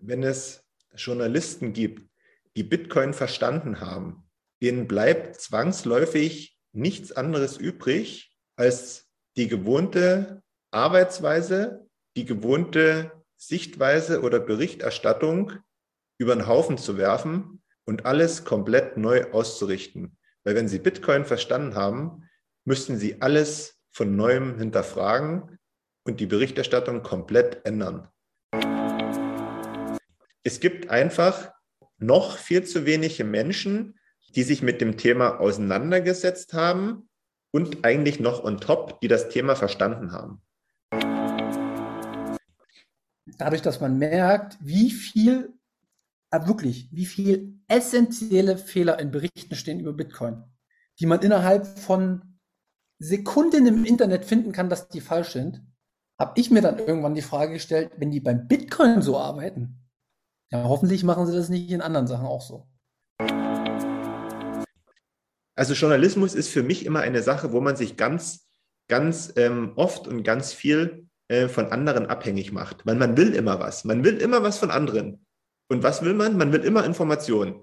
wenn es Journalisten gibt, die Bitcoin verstanden haben, denen bleibt zwangsläufig nichts anderes übrig, als die gewohnte Arbeitsweise, die gewohnte Sichtweise oder Berichterstattung über den Haufen zu werfen und alles komplett neu auszurichten. Weil wenn Sie Bitcoin verstanden haben, müssten Sie alles von neuem hinterfragen und die Berichterstattung komplett ändern. Es gibt einfach noch viel zu wenige Menschen, die sich mit dem Thema auseinandergesetzt haben und eigentlich noch on top, die das Thema verstanden haben. Dadurch, dass man merkt, wie viel, äh wirklich, wie viel essentielle Fehler in Berichten stehen über Bitcoin, die man innerhalb von Sekunden im Internet finden kann, dass die falsch sind, habe ich mir dann irgendwann die Frage gestellt, wenn die beim Bitcoin so arbeiten, ja, hoffentlich machen sie das nicht in anderen Sachen auch so. Also Journalismus ist für mich immer eine Sache, wo man sich ganz, ganz ähm, oft und ganz viel äh, von anderen abhängig macht. Weil man will immer was. Man will immer was von anderen. Und was will man? Man will immer Informationen.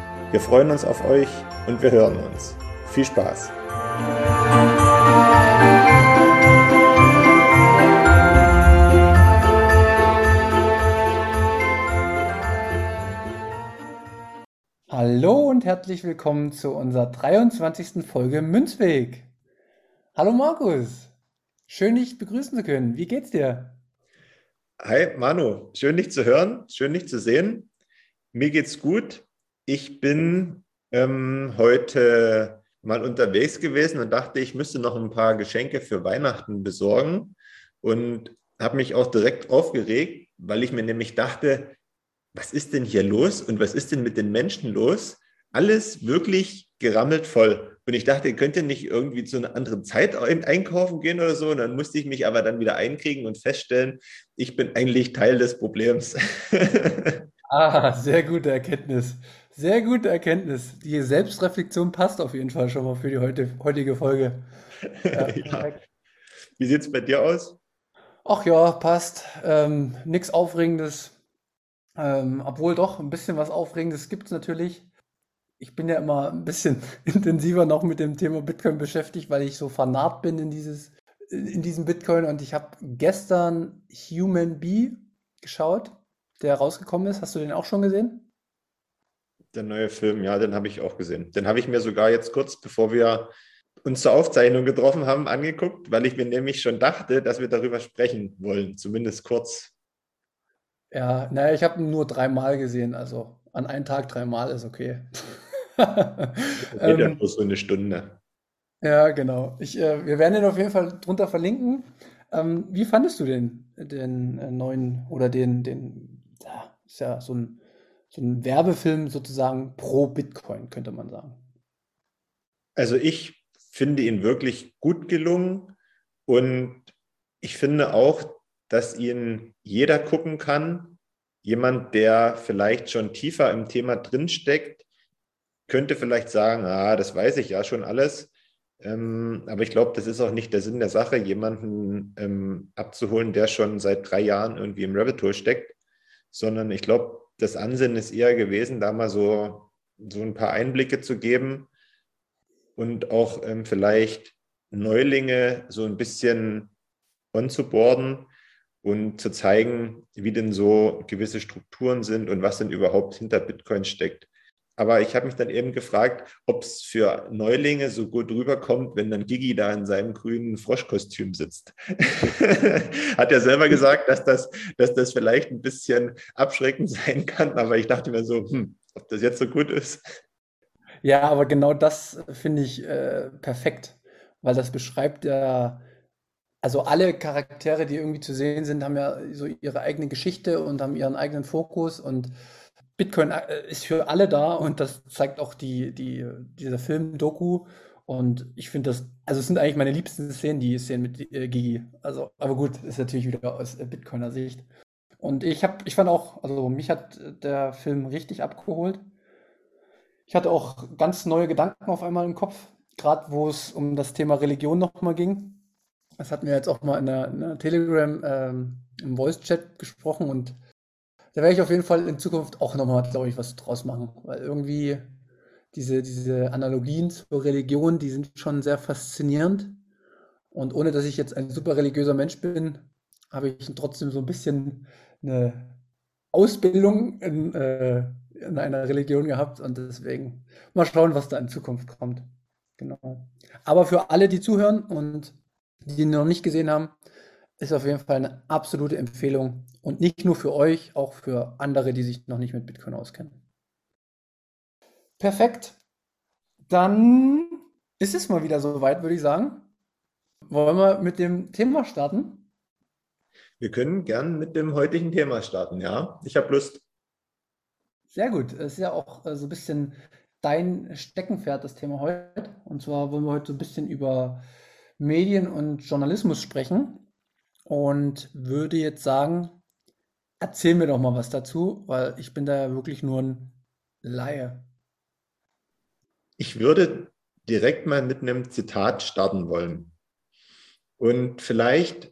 wir freuen uns auf euch und wir hören uns. Viel Spaß! Hallo und herzlich willkommen zu unserer 23. Folge Münzweg. Hallo Markus, schön dich begrüßen zu können. Wie geht's dir? Hi Manu, schön dich zu hören, schön dich zu sehen. Mir geht's gut. Ich bin ähm, heute mal unterwegs gewesen und dachte, ich müsste noch ein paar Geschenke für Weihnachten besorgen und habe mich auch direkt aufgeregt, weil ich mir nämlich dachte, was ist denn hier los und was ist denn mit den Menschen los? Alles wirklich gerammelt voll. Und ich dachte, könnt ihr nicht irgendwie zu einer anderen Zeit einkaufen gehen oder so? Und dann musste ich mich aber dann wieder einkriegen und feststellen, ich bin eigentlich Teil des Problems. ah, sehr gute Erkenntnis. Sehr gute Erkenntnis. Die Selbstreflexion passt auf jeden Fall schon mal für die heute, heutige Folge. Ja, ja. Wie sieht es bei dir aus? Ach ja, passt. Ähm, Nichts Aufregendes. Ähm, obwohl doch, ein bisschen was Aufregendes gibt es natürlich. Ich bin ja immer ein bisschen intensiver noch mit dem Thema Bitcoin beschäftigt, weil ich so fanat bin in, dieses, in diesem Bitcoin. Und ich habe gestern Human Bee geschaut, der rausgekommen ist. Hast du den auch schon gesehen? Der neue Film, ja, den habe ich auch gesehen. Den habe ich mir sogar jetzt kurz, bevor wir uns zur Aufzeichnung getroffen haben, angeguckt, weil ich mir nämlich schon dachte, dass wir darüber sprechen wollen, zumindest kurz. Ja, naja, ich habe ihn nur dreimal gesehen, also an einem Tag dreimal ist okay. ja ähm, nur so eine Stunde. Ja, genau. Ich, äh, wir werden den auf jeden Fall drunter verlinken. Ähm, wie fandest du den, den äh, neuen oder den, den, ist ja so ein so ein Werbefilm sozusagen pro Bitcoin, könnte man sagen. Also ich finde ihn wirklich gut gelungen und ich finde auch, dass ihn jeder gucken kann. Jemand, der vielleicht schon tiefer im Thema drinsteckt, könnte vielleicht sagen, ah, das weiß ich ja schon alles. Ähm, aber ich glaube, das ist auch nicht der Sinn der Sache, jemanden ähm, abzuholen, der schon seit drei Jahren irgendwie im Rabbit Hole steckt, sondern ich glaube, das Ansinnen ist eher gewesen, da mal so, so ein paar Einblicke zu geben und auch ähm, vielleicht Neulinge so ein bisschen onzuboarden und zu zeigen, wie denn so gewisse Strukturen sind und was denn überhaupt hinter Bitcoin steckt. Aber ich habe mich dann eben gefragt, ob es für Neulinge so gut rüberkommt, wenn dann Gigi da in seinem grünen Froschkostüm sitzt. Hat er selber gesagt, dass das, dass das vielleicht ein bisschen abschreckend sein kann, aber ich dachte mir so, hm, ob das jetzt so gut ist. Ja, aber genau das finde ich äh, perfekt, weil das beschreibt ja, also alle Charaktere, die irgendwie zu sehen sind, haben ja so ihre eigene Geschichte und haben ihren eigenen Fokus und Bitcoin äh, ist für alle da und das zeigt auch die, die, dieser Film Doku. Und ich finde das, also es sind eigentlich meine liebsten Szenen, die Szenen mit äh, Gigi. Also, aber gut, ist natürlich wieder aus äh, Bitcoiner Sicht. Und ich habe, ich fand auch, also mich hat der Film richtig abgeholt. Ich hatte auch ganz neue Gedanken auf einmal im Kopf, gerade wo es um das Thema Religion nochmal ging. Das hatten wir jetzt auch mal in der, Telegram ähm, im Voice-Chat gesprochen und da werde ich auf jeden Fall in Zukunft auch nochmal, glaube ich, was draus machen. Weil irgendwie diese, diese Analogien zur Religion, die sind schon sehr faszinierend. Und ohne dass ich jetzt ein super religiöser Mensch bin, habe ich trotzdem so ein bisschen eine Ausbildung in, äh, in einer Religion gehabt. Und deswegen mal schauen, was da in Zukunft kommt. Genau. Aber für alle, die zuhören und die noch nicht gesehen haben, ist auf jeden Fall eine absolute Empfehlung. Und nicht nur für euch, auch für andere, die sich noch nicht mit Bitcoin auskennen. Perfekt. Dann ist es mal wieder soweit, würde ich sagen. Wollen wir mit dem Thema starten? Wir können gern mit dem heutigen Thema starten, ja. Ich habe Lust. Sehr gut. Es ist ja auch äh, so ein bisschen dein Steckenpferd, das Thema heute. Und zwar wollen wir heute so ein bisschen über Medien und Journalismus sprechen und würde jetzt sagen, erzähl mir doch mal was dazu, weil ich bin da ja wirklich nur ein Laie. Ich würde direkt mal mit einem Zitat starten wollen. Und vielleicht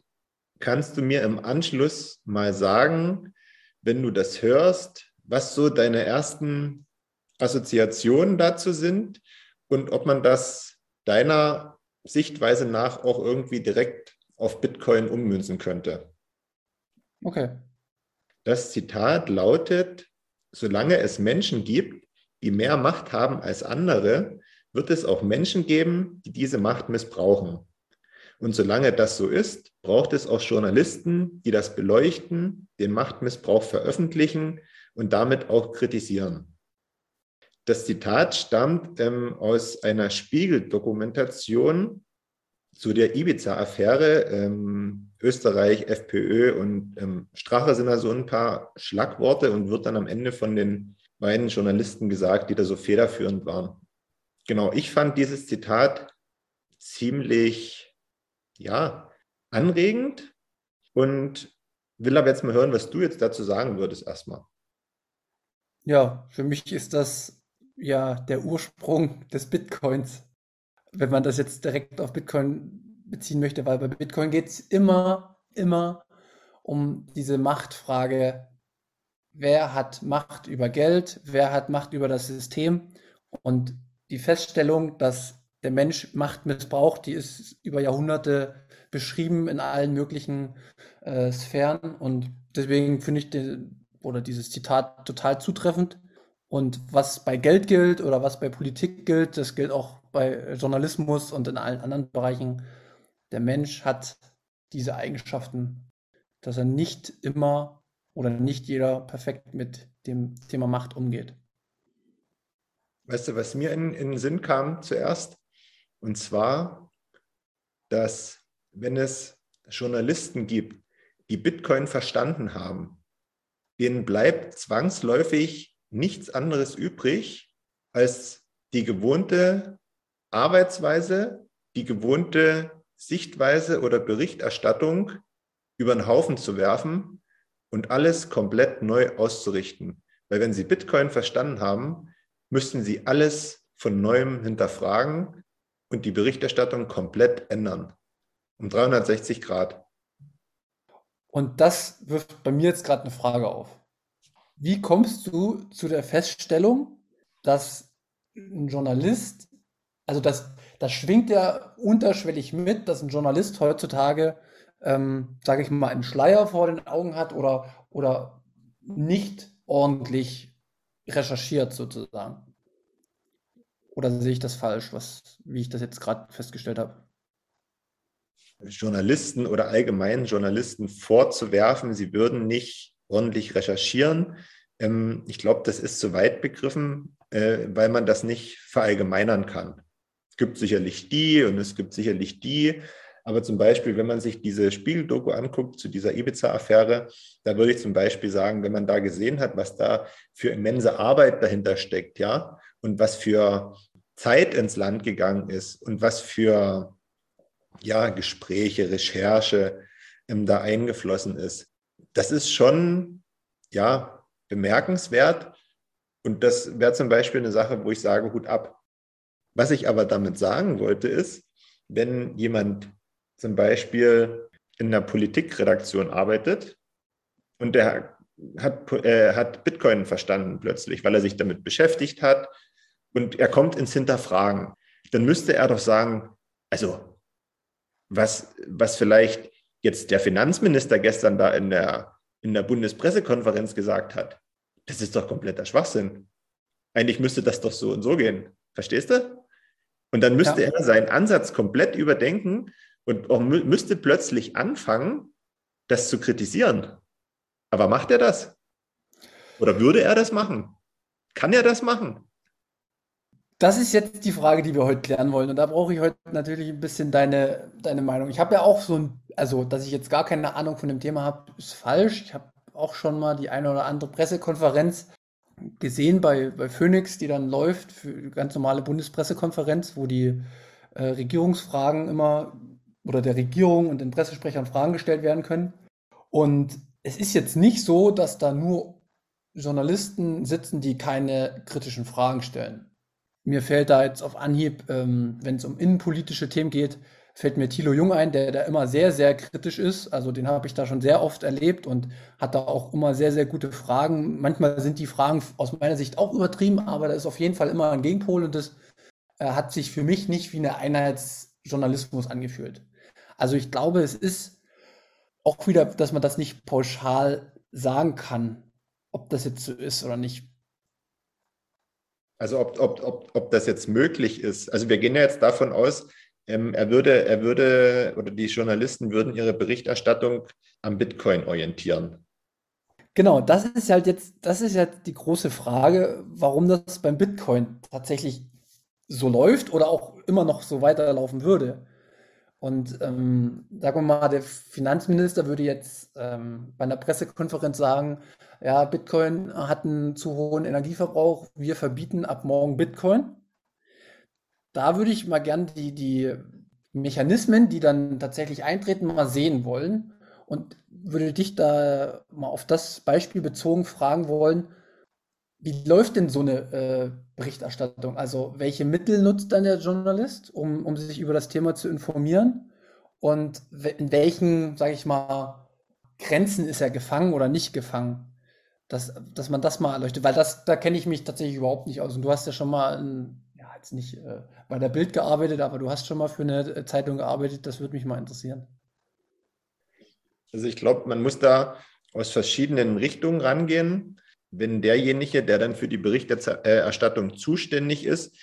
kannst du mir im Anschluss mal sagen, wenn du das hörst, was so deine ersten Assoziationen dazu sind und ob man das deiner Sichtweise nach auch irgendwie direkt auf Bitcoin ummünzen könnte. Okay. Das Zitat lautet, solange es Menschen gibt, die mehr Macht haben als andere, wird es auch Menschen geben, die diese Macht missbrauchen. Und solange das so ist, braucht es auch Journalisten, die das beleuchten, den Machtmissbrauch veröffentlichen und damit auch kritisieren. Das Zitat stammt ähm, aus einer Spiegel-Dokumentation zu der Ibiza-Affäre, ähm, Österreich, FPÖ und ähm, Strache sind da so ein paar Schlagworte und wird dann am Ende von den beiden Journalisten gesagt, die da so federführend waren. Genau, ich fand dieses Zitat ziemlich, ja, anregend und will aber jetzt mal hören, was du jetzt dazu sagen würdest erstmal. Ja, für mich ist das ja der Ursprung des Bitcoins wenn man das jetzt direkt auf Bitcoin beziehen möchte, weil bei Bitcoin geht es immer, immer um diese Machtfrage, wer hat Macht über Geld, wer hat Macht über das System und die Feststellung, dass der Mensch Macht missbraucht, die ist über Jahrhunderte beschrieben in allen möglichen äh, Sphären und deswegen finde ich den, oder dieses Zitat total zutreffend. Und was bei Geld gilt oder was bei Politik gilt, das gilt auch bei Journalismus und in allen anderen Bereichen. Der Mensch hat diese Eigenschaften, dass er nicht immer oder nicht jeder perfekt mit dem Thema Macht umgeht. Weißt du, was mir in, in den Sinn kam zuerst? Und zwar, dass wenn es Journalisten gibt, die Bitcoin verstanden haben, denen bleibt zwangsläufig nichts anderes übrig, als die gewohnte Arbeitsweise, die gewohnte Sichtweise oder Berichterstattung über den Haufen zu werfen und alles komplett neu auszurichten. Weil wenn Sie Bitcoin verstanden haben, müssten Sie alles von neuem hinterfragen und die Berichterstattung komplett ändern. Um 360 Grad. Und das wirft bei mir jetzt gerade eine Frage auf. Wie kommst du zu der Feststellung, dass ein Journalist also das, das schwingt ja unterschwellig mit, dass ein Journalist heutzutage, ähm, sage ich mal, einen Schleier vor den Augen hat oder, oder nicht ordentlich recherchiert sozusagen. Oder sehe ich das falsch, was, wie ich das jetzt gerade festgestellt habe? Journalisten oder allgemein Journalisten vorzuwerfen, sie würden nicht ordentlich recherchieren. Ähm, ich glaube, das ist zu weit begriffen, äh, weil man das nicht verallgemeinern kann. Es gibt sicherlich die und es gibt sicherlich die. Aber zum Beispiel, wenn man sich diese Spiegel-Doku anguckt zu dieser Ibiza-Affäre, da würde ich zum Beispiel sagen, wenn man da gesehen hat, was da für immense Arbeit dahinter steckt, ja, und was für Zeit ins Land gegangen ist und was für ja, Gespräche, Recherche ähm, da eingeflossen ist. Das ist schon ja, bemerkenswert. Und das wäre zum Beispiel eine Sache, wo ich sage, Hut ab. Was ich aber damit sagen wollte, ist, wenn jemand zum Beispiel in der Politikredaktion arbeitet und der hat, äh, hat Bitcoin verstanden plötzlich, weil er sich damit beschäftigt hat und er kommt ins Hinterfragen, dann müsste er doch sagen, also was, was vielleicht jetzt der Finanzminister gestern da in der, in der Bundespressekonferenz gesagt hat, das ist doch kompletter Schwachsinn. Eigentlich müsste das doch so und so gehen. Verstehst du? Und dann müsste ja. er seinen Ansatz komplett überdenken und auch müsste plötzlich anfangen, das zu kritisieren. Aber macht er das? Oder würde er das machen? Kann er das machen? Das ist jetzt die Frage, die wir heute klären wollen. Und da brauche ich heute natürlich ein bisschen deine, deine Meinung. Ich habe ja auch so ein, also, dass ich jetzt gar keine Ahnung von dem Thema habe, ist falsch. Ich habe auch schon mal die eine oder andere Pressekonferenz gesehen bei, bei Phoenix, die dann läuft, für die ganz normale Bundespressekonferenz, wo die äh, Regierungsfragen immer oder der Regierung und den Pressesprechern Fragen gestellt werden können. Und es ist jetzt nicht so, dass da nur Journalisten sitzen, die keine kritischen Fragen stellen. Mir fällt da jetzt auf Anhieb, ähm, wenn es um innenpolitische Themen geht, fällt mir Thilo Jung ein, der da immer sehr, sehr kritisch ist. Also den habe ich da schon sehr oft erlebt und hat da auch immer sehr, sehr gute Fragen. Manchmal sind die Fragen aus meiner Sicht auch übertrieben, aber da ist auf jeden Fall immer ein Gegenpol und das äh, hat sich für mich nicht wie eine Einheitsjournalismus angefühlt. Also ich glaube, es ist auch wieder, dass man das nicht pauschal sagen kann, ob das jetzt so ist oder nicht. Also ob, ob, ob, ob das jetzt möglich ist. Also wir gehen ja jetzt davon aus, ähm, er würde, er würde oder die Journalisten würden ihre Berichterstattung am Bitcoin orientieren. Genau, das ist halt jetzt, das ist jetzt die große Frage, warum das beim Bitcoin tatsächlich so läuft oder auch immer noch so weiterlaufen würde. Und ähm, sagen wir mal, der Finanzminister würde jetzt ähm, bei einer Pressekonferenz sagen, ja, Bitcoin hat einen zu hohen Energieverbrauch, wir verbieten ab morgen Bitcoin. Da würde ich mal gern die, die Mechanismen, die dann tatsächlich eintreten, mal sehen wollen und würde dich da mal auf das Beispiel bezogen fragen wollen, wie läuft denn so eine äh, Berichterstattung? Also welche Mittel nutzt dann der Journalist, um, um sich über das Thema zu informieren? Und in welchen, sage ich mal, Grenzen ist er gefangen oder nicht gefangen? Dass, dass man das mal erleuchtet, weil das, da kenne ich mich tatsächlich überhaupt nicht aus. Und du hast ja schon mal, in, ja, jetzt nicht äh, bei der Bild gearbeitet, aber du hast schon mal für eine äh, Zeitung gearbeitet. Das würde mich mal interessieren. Also ich glaube, man muss da aus verschiedenen Richtungen rangehen wenn derjenige, der dann für die Berichterstattung zuständig ist,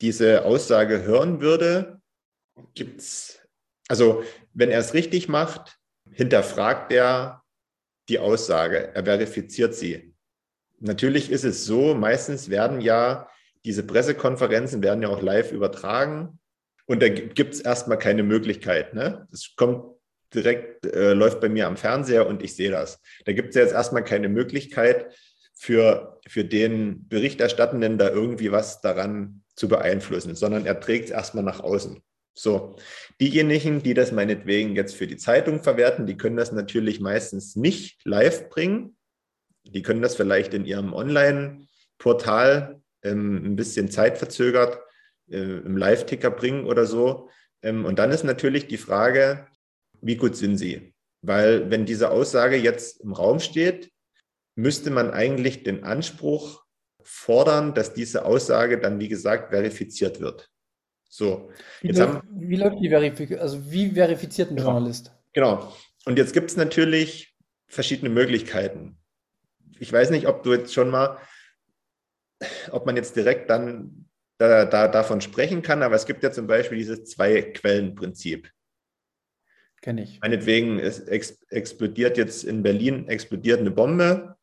diese Aussage hören würde, gibt es, also wenn er es richtig macht, hinterfragt er die Aussage, er verifiziert sie. Natürlich ist es so, meistens werden ja diese Pressekonferenzen werden ja auch live übertragen und da gibt es erstmal keine Möglichkeit. Ne? Das kommt direkt, äh, läuft bei mir am Fernseher und ich sehe das. Da gibt es jetzt erstmal keine Möglichkeit, für, für den Berichterstattenden da irgendwie was daran zu beeinflussen, sondern er trägt es erstmal nach außen. So, diejenigen, die das meinetwegen jetzt für die Zeitung verwerten, die können das natürlich meistens nicht live bringen. Die können das vielleicht in ihrem Online-Portal ähm, ein bisschen zeitverzögert äh, im Live-Ticker bringen oder so. Ähm, und dann ist natürlich die Frage, wie gut sind sie? Weil wenn diese Aussage jetzt im Raum steht, müsste man eigentlich den Anspruch fordern, dass diese Aussage dann, wie gesagt, verifiziert wird. So. Wie, jetzt läuft, haben, wie läuft die Verifizierung? Also wie verifiziert ein genau, Journalist? Genau. Und jetzt gibt es natürlich verschiedene Möglichkeiten. Ich weiß nicht, ob du jetzt schon mal, ob man jetzt direkt dann da, da, davon sprechen kann, aber es gibt ja zum Beispiel dieses Zwei-Quellen-Prinzip. Kenne ich. Meinetwegen es ex explodiert jetzt in Berlin, explodiert eine Bombe.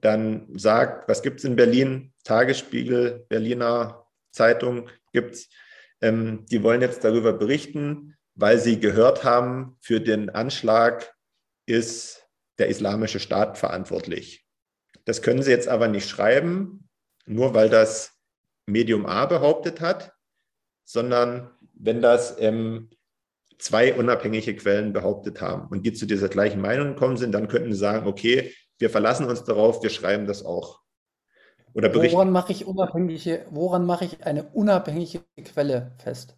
Dann sagt, was gibt es in Berlin? Tagesspiegel, Berliner Zeitung gibt es. Ähm, die wollen jetzt darüber berichten, weil sie gehört haben, für den Anschlag ist der Islamische Staat verantwortlich. Das können sie jetzt aber nicht schreiben, nur weil das Medium A behauptet hat, sondern wenn das ähm, zwei unabhängige Quellen behauptet haben und die zu dieser gleichen Meinung gekommen sind, dann könnten sie sagen, okay, wir verlassen uns darauf, wir schreiben das auch. Oder berichten. Woran mache ich unabhängige, woran mache ich eine unabhängige Quelle fest?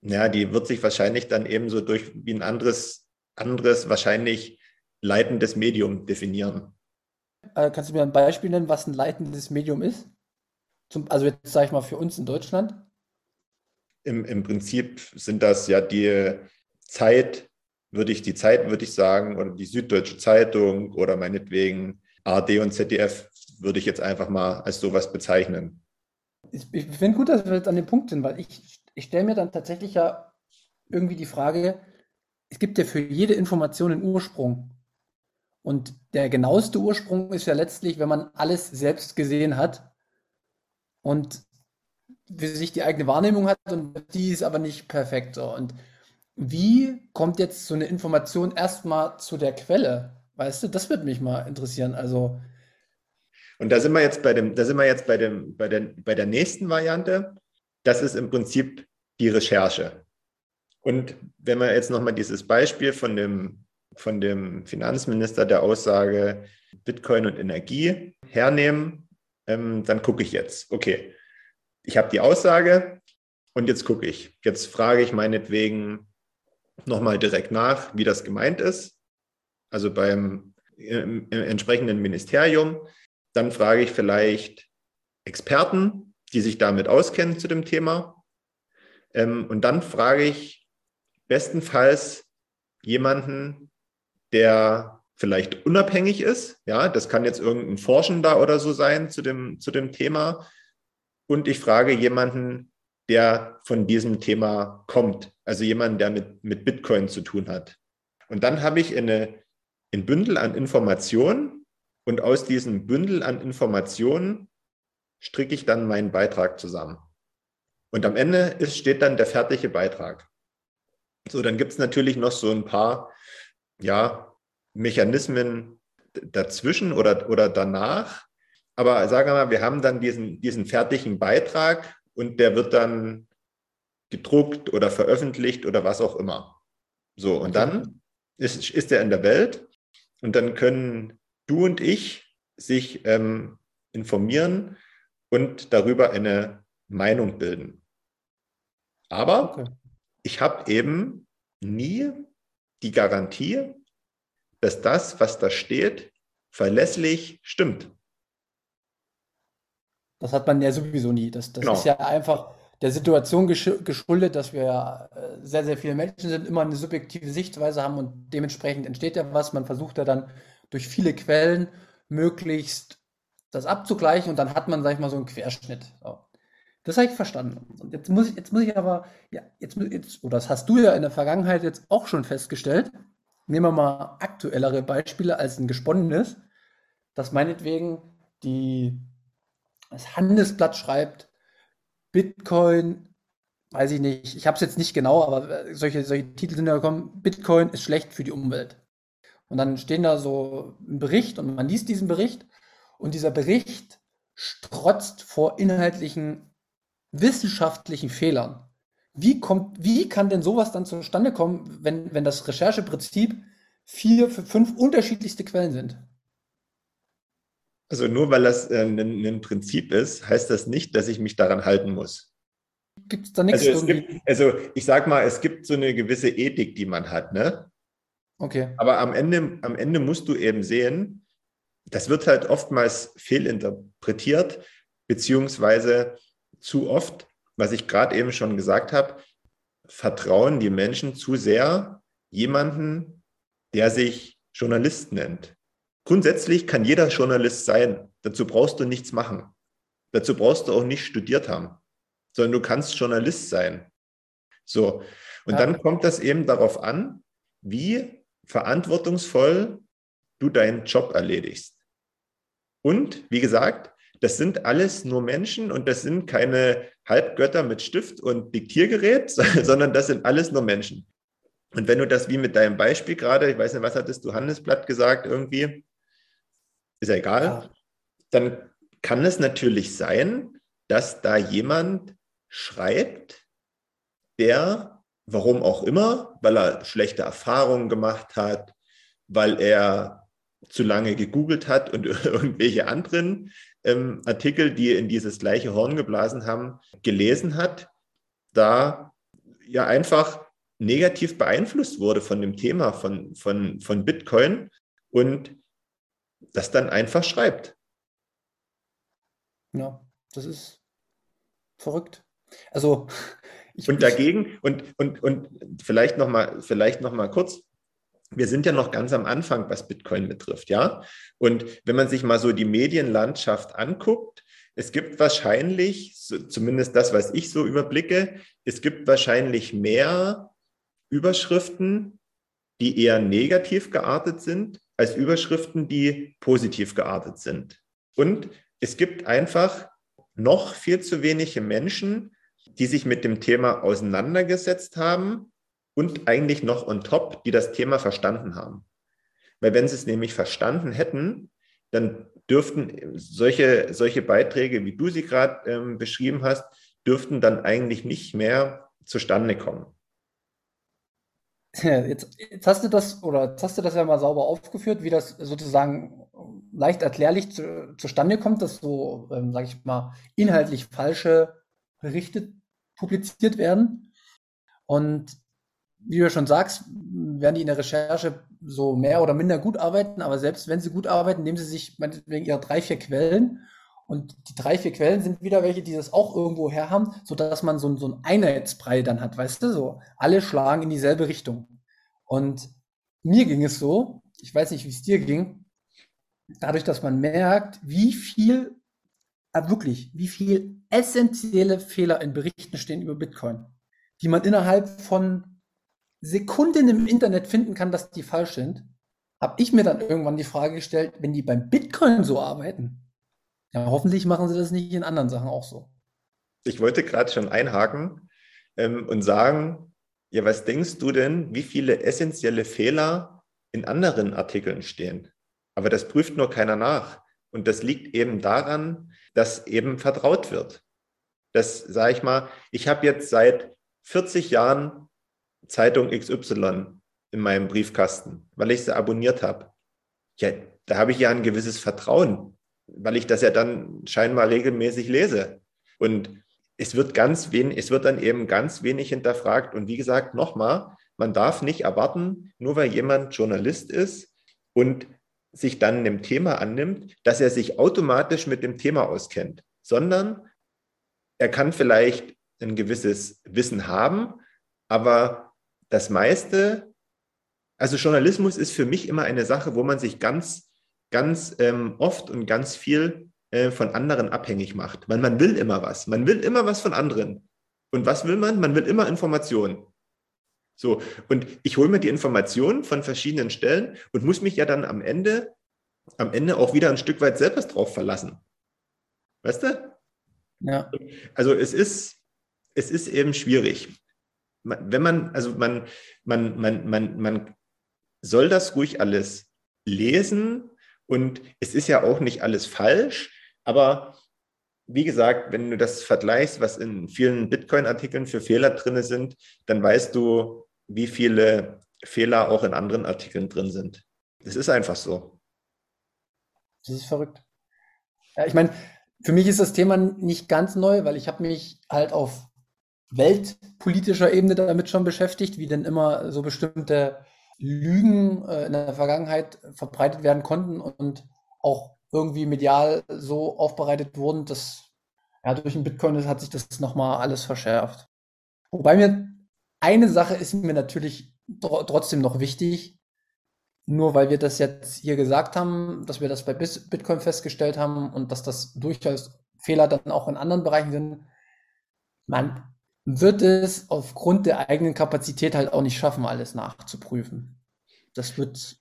Ja, die wird sich wahrscheinlich dann ebenso durch wie ein anderes, anderes wahrscheinlich leitendes Medium definieren. Äh, kannst du mir ein Beispiel nennen, was ein leitendes Medium ist? Zum, also jetzt sage ich mal für uns in Deutschland. Im, Im Prinzip sind das ja die Zeit, würde ich die Zeit, würde ich sagen, oder die Süddeutsche Zeitung oder meinetwegen ARD und ZDF würde ich jetzt einfach mal als sowas bezeichnen. Ich, ich finde gut, dass wir jetzt an dem Punkt sind, weil ich, ich stelle mir dann tatsächlich ja irgendwie die Frage, es gibt ja für jede Information einen Ursprung. Und der genaueste Ursprung ist ja letztlich, wenn man alles selbst gesehen hat und für sich die eigene Wahrnehmung hat und die ist aber nicht perfekt. Und wie kommt jetzt so eine Information erstmal zu der Quelle? Weißt du, das würde mich mal interessieren. Also. Und da sind wir jetzt bei dem, da sind wir jetzt bei dem, bei der, bei der nächsten Variante. Das ist im Prinzip die Recherche. Und wenn wir jetzt nochmal dieses Beispiel von dem, von dem Finanzminister der Aussage Bitcoin und Energie hernehmen, ähm, dann gucke ich jetzt. Okay, ich habe die Aussage und jetzt gucke ich. Jetzt frage ich meinetwegen nochmal direkt nach, wie das gemeint ist. Also beim im, im entsprechenden Ministerium. Dann frage ich vielleicht Experten, die sich damit auskennen zu dem Thema. Ähm, und dann frage ich bestenfalls jemanden, der vielleicht unabhängig ist. Ja, das kann jetzt irgendein Forschender oder so sein zu dem, zu dem Thema. Und ich frage jemanden, der von diesem Thema kommt. Also jemanden, der mit, mit Bitcoin zu tun hat. Und dann habe ich eine, ein Bündel an Informationen und aus diesem Bündel an Informationen stricke ich dann meinen Beitrag zusammen. Und am Ende ist, steht dann der fertige Beitrag. So, dann gibt es natürlich noch so ein paar, ja, Mechanismen dazwischen oder, oder danach. Aber sagen wir mal, wir haben dann diesen, diesen fertigen Beitrag und der wird dann gedruckt oder veröffentlicht oder was auch immer. So, und dann ist, ist er in der Welt und dann können du und ich sich ähm, informieren und darüber eine Meinung bilden. Aber okay. ich habe eben nie die Garantie, dass das, was da steht, verlässlich stimmt. Das hat man ja sowieso nie. Das, das genau. ist ja einfach der Situation geschuldet, dass wir ja äh, sehr, sehr viele Menschen sind, immer eine subjektive Sichtweise haben und dementsprechend entsteht ja was. Man versucht ja dann durch viele Quellen möglichst das abzugleichen und dann hat man, sag ich mal, so einen Querschnitt. So. Das habe ich verstanden. Und jetzt muss ich, jetzt muss ich aber, ja, jetzt, jetzt, oder das hast du ja in der Vergangenheit jetzt auch schon festgestellt, nehmen wir mal aktuellere Beispiele als ein gesponnenes, dass meinetwegen die, das Handelsblatt schreibt, Bitcoin, weiß ich nicht, ich habe es jetzt nicht genau, aber solche, solche Titel sind ja gekommen, Bitcoin ist schlecht für die Umwelt. Und dann stehen da so ein Bericht und man liest diesen Bericht und dieser Bericht strotzt vor inhaltlichen wissenschaftlichen Fehlern. Wie, kommt, wie kann denn sowas dann zustande kommen, wenn, wenn das Rechercheprinzip vier, fünf unterschiedlichste Quellen sind? Also nur weil das äh, ein, ein, Prinzip ist, heißt das nicht, dass ich mich daran halten muss. Gibt es da nichts also, gibt, also ich sag mal, es gibt so eine gewisse Ethik, die man hat, ne? Okay. Aber am Ende, am Ende musst du eben sehen, das wird halt oftmals fehlinterpretiert, beziehungsweise zu oft was ich gerade eben schon gesagt habe, vertrauen die Menschen zu sehr jemanden, der sich Journalist nennt. Grundsätzlich kann jeder Journalist sein. Dazu brauchst du nichts machen. Dazu brauchst du auch nicht studiert haben. sondern du kannst Journalist sein. So. Und ja. dann kommt das eben darauf an, wie verantwortungsvoll du deinen Job erledigst. Und wie gesagt, das sind alles nur Menschen und das sind keine Halbgötter mit Stift und Diktiergerät, sondern das sind alles nur Menschen. Und wenn du das wie mit deinem Beispiel gerade, ich weiß nicht, was hattest du Handelsblatt gesagt irgendwie, ist ja egal, ja. dann kann es natürlich sein, dass da jemand schreibt, der, warum auch immer, weil er schlechte Erfahrungen gemacht hat, weil er zu lange gegoogelt hat und irgendwelche anderen ähm, Artikel, die in dieses gleiche Horn geblasen haben, gelesen hat, da ja einfach negativ beeinflusst wurde von dem Thema von, von, von Bitcoin und das dann einfach schreibt. Ja, das ist verrückt. Also ich, und dagegen und und und vielleicht noch mal vielleicht noch mal kurz wir sind ja noch ganz am Anfang, was Bitcoin betrifft, ja. Und wenn man sich mal so die Medienlandschaft anguckt, es gibt wahrscheinlich, zumindest das, was ich so überblicke, es gibt wahrscheinlich mehr Überschriften, die eher negativ geartet sind, als Überschriften, die positiv geartet sind. Und es gibt einfach noch viel zu wenige Menschen, die sich mit dem Thema auseinandergesetzt haben und eigentlich noch on top, die das Thema verstanden haben. Weil wenn sie es nämlich verstanden hätten, dann dürften solche, solche Beiträge, wie du sie gerade ähm, beschrieben hast, dürften dann eigentlich nicht mehr zustande kommen. Jetzt, jetzt, hast du das oder jetzt hast du das ja mal sauber aufgeführt, wie das sozusagen leicht erklärlich zu, zustande kommt, dass so, ähm, sage ich mal, inhaltlich falsche Berichte publiziert werden. Und wie du schon sagst, werden die in der Recherche so mehr oder minder gut arbeiten, aber selbst wenn sie gut arbeiten, nehmen sie sich wegen ihrer drei, vier Quellen und die drei, vier Quellen sind wieder welche, die das auch irgendwo her haben, sodass man so, so einen Einheitsbrei dann hat, weißt du, so. Alle schlagen in dieselbe Richtung. Und mir ging es so, ich weiß nicht, wie es dir ging, dadurch, dass man merkt, wie viel, äh, wirklich, wie viel essentielle Fehler in Berichten stehen über Bitcoin, die man innerhalb von Sekunden im Internet finden kann, dass die falsch sind, habe ich mir dann irgendwann die Frage gestellt, wenn die beim Bitcoin so arbeiten, ja, hoffentlich machen sie das nicht in anderen Sachen auch so. Ich wollte gerade schon einhaken ähm, und sagen, ja, was denkst du denn, wie viele essentielle Fehler in anderen Artikeln stehen? Aber das prüft nur keiner nach. Und das liegt eben daran, dass eben vertraut wird. Das sage ich mal, ich habe jetzt seit 40 Jahren Zeitung XY in meinem Briefkasten, weil ich sie abonniert habe. Ja, da habe ich ja ein gewisses Vertrauen, weil ich das ja dann scheinbar regelmäßig lese. Und es wird ganz wenig, es wird dann eben ganz wenig hinterfragt. Und wie gesagt, nochmal, man darf nicht erwarten, nur weil jemand Journalist ist und sich dann dem Thema annimmt, dass er sich automatisch mit dem Thema auskennt, sondern er kann vielleicht ein gewisses Wissen haben, aber das meiste, also Journalismus ist für mich immer eine Sache, wo man sich ganz, ganz ähm, oft und ganz viel äh, von anderen abhängig macht. Weil man will immer was. Man will immer was von anderen. Und was will man? Man will immer Informationen. So, und ich hole mir die Informationen von verschiedenen Stellen und muss mich ja dann am Ende, am Ende auch wieder ein Stück weit selbst drauf verlassen. Weißt du? Ja. Also es ist, es ist eben schwierig wenn man, also man, man, man, man, man soll das ruhig alles lesen und es ist ja auch nicht alles falsch, aber wie gesagt, wenn du das vergleichst, was in vielen Bitcoin-Artikeln für Fehler drin sind, dann weißt du, wie viele Fehler auch in anderen Artikeln drin sind. Das ist einfach so. Das ist verrückt. Ja, ich meine, für mich ist das Thema nicht ganz neu, weil ich habe mich halt auf weltpolitischer Ebene damit schon beschäftigt, wie denn immer so bestimmte Lügen äh, in der Vergangenheit verbreitet werden konnten und auch irgendwie medial so aufbereitet wurden, dass ja, durch den Bitcoin hat sich das nochmal alles verschärft. Wobei mir eine Sache ist mir natürlich trotzdem noch wichtig, nur weil wir das jetzt hier gesagt haben, dass wir das bei Bitcoin festgestellt haben und dass das durchaus Fehler dann auch in anderen Bereichen sind, Man wird es aufgrund der eigenen Kapazität halt auch nicht schaffen, alles nachzuprüfen. Das wird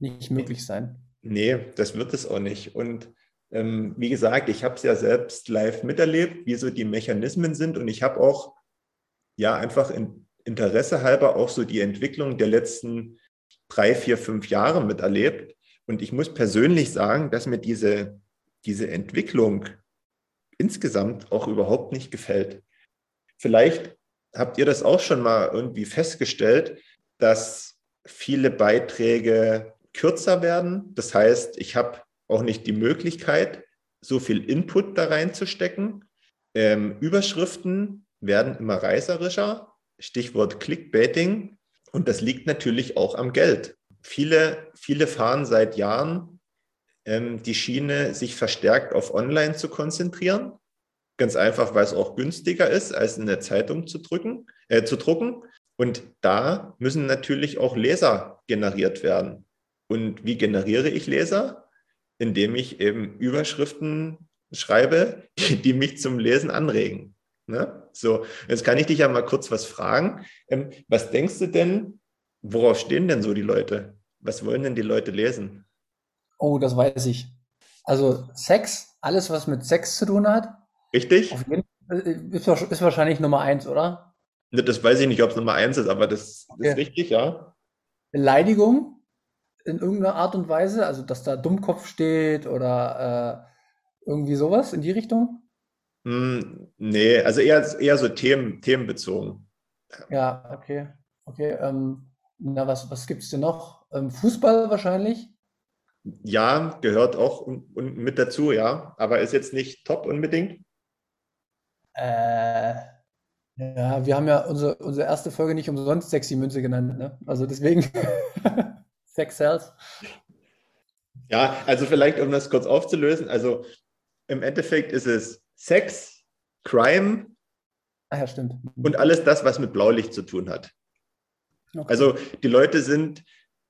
nicht möglich sein. Nee, das wird es auch nicht. Und ähm, wie gesagt, ich habe es ja selbst live miterlebt, wie so die Mechanismen sind. Und ich habe auch ja einfach in Interesse halber auch so die Entwicklung der letzten drei, vier, fünf Jahre miterlebt. Und ich muss persönlich sagen, dass mir diese, diese Entwicklung insgesamt auch überhaupt nicht gefällt. Vielleicht habt ihr das auch schon mal irgendwie festgestellt, dass viele Beiträge kürzer werden. Das heißt, ich habe auch nicht die Möglichkeit, so viel Input da reinzustecken. Ähm, Überschriften werden immer reißerischer. Stichwort Clickbaiting. Und das liegt natürlich auch am Geld. Viele, viele fahren seit Jahren ähm, die Schiene, sich verstärkt auf Online zu konzentrieren. Ganz einfach, weil es auch günstiger ist, als in der Zeitung zu, drücken, äh, zu drucken. Und da müssen natürlich auch Leser generiert werden. Und wie generiere ich Leser? Indem ich eben Überschriften schreibe, die, mich zum Lesen anregen. Ne? So, jetzt kann ich dich ja mal kurz was fragen. Ähm, was denkst du denn, worauf stehen denn so die Leute? Was wollen denn die Leute lesen? Oh, das weiß ich. Also Sex, alles was mit Sex zu tun hat. Richtig? Jeden, ist, ist, wahrscheinlich Nummer eins, oder? Ne, das weiß ich nicht, ob es Nummer eins ist, aber das, das okay. ist richtig, ja. Beleidigung in irgendeiner Art und Weise, also dass da Dummkopf steht oder äh, irgendwie sowas in die Richtung? Hm, nee, also eher, eher so Themen, themenbezogen. Ja, okay. Okay, ähm, na, was, was gibt es denn noch? Ähm, Fußball wahrscheinlich? Ja, gehört auch un, un, mit dazu, ja. Aber ist jetzt nicht top unbedingt? Äh, ja, wir haben ja unsere, unsere erste Folge nicht umsonst sexy Münze genannt, ne? Also deswegen Sex Cells. Ja, also vielleicht, um das kurz aufzulösen, also im Endeffekt ist es Sex, Crime ah, ja, stimmt. und alles das, was mit Blaulicht zu tun hat. Okay. Also die Leute sind,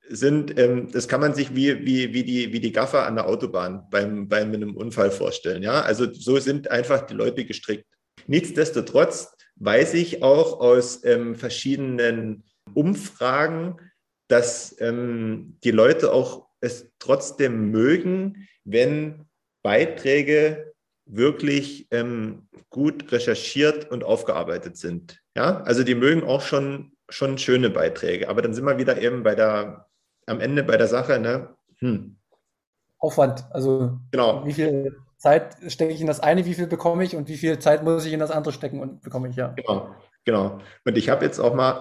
sind ähm, das kann man sich wie, wie, wie, die, wie die Gaffer an der Autobahn beim, bei einem Unfall vorstellen. Ja? Also so sind einfach die Leute gestrickt. Nichtsdestotrotz weiß ich auch aus ähm, verschiedenen Umfragen, dass ähm, die Leute auch es trotzdem mögen, wenn Beiträge wirklich ähm, gut recherchiert und aufgearbeitet sind. Ja, also die mögen auch schon, schon schöne Beiträge, aber dann sind wir wieder eben bei der, am Ende bei der Sache, ne? Hm. Aufwand, also genau. wie viel Zeit stecke ich in das eine, wie viel bekomme ich und wie viel Zeit muss ich in das andere stecken und bekomme ich, ja. Genau, genau. Und ich habe jetzt auch mal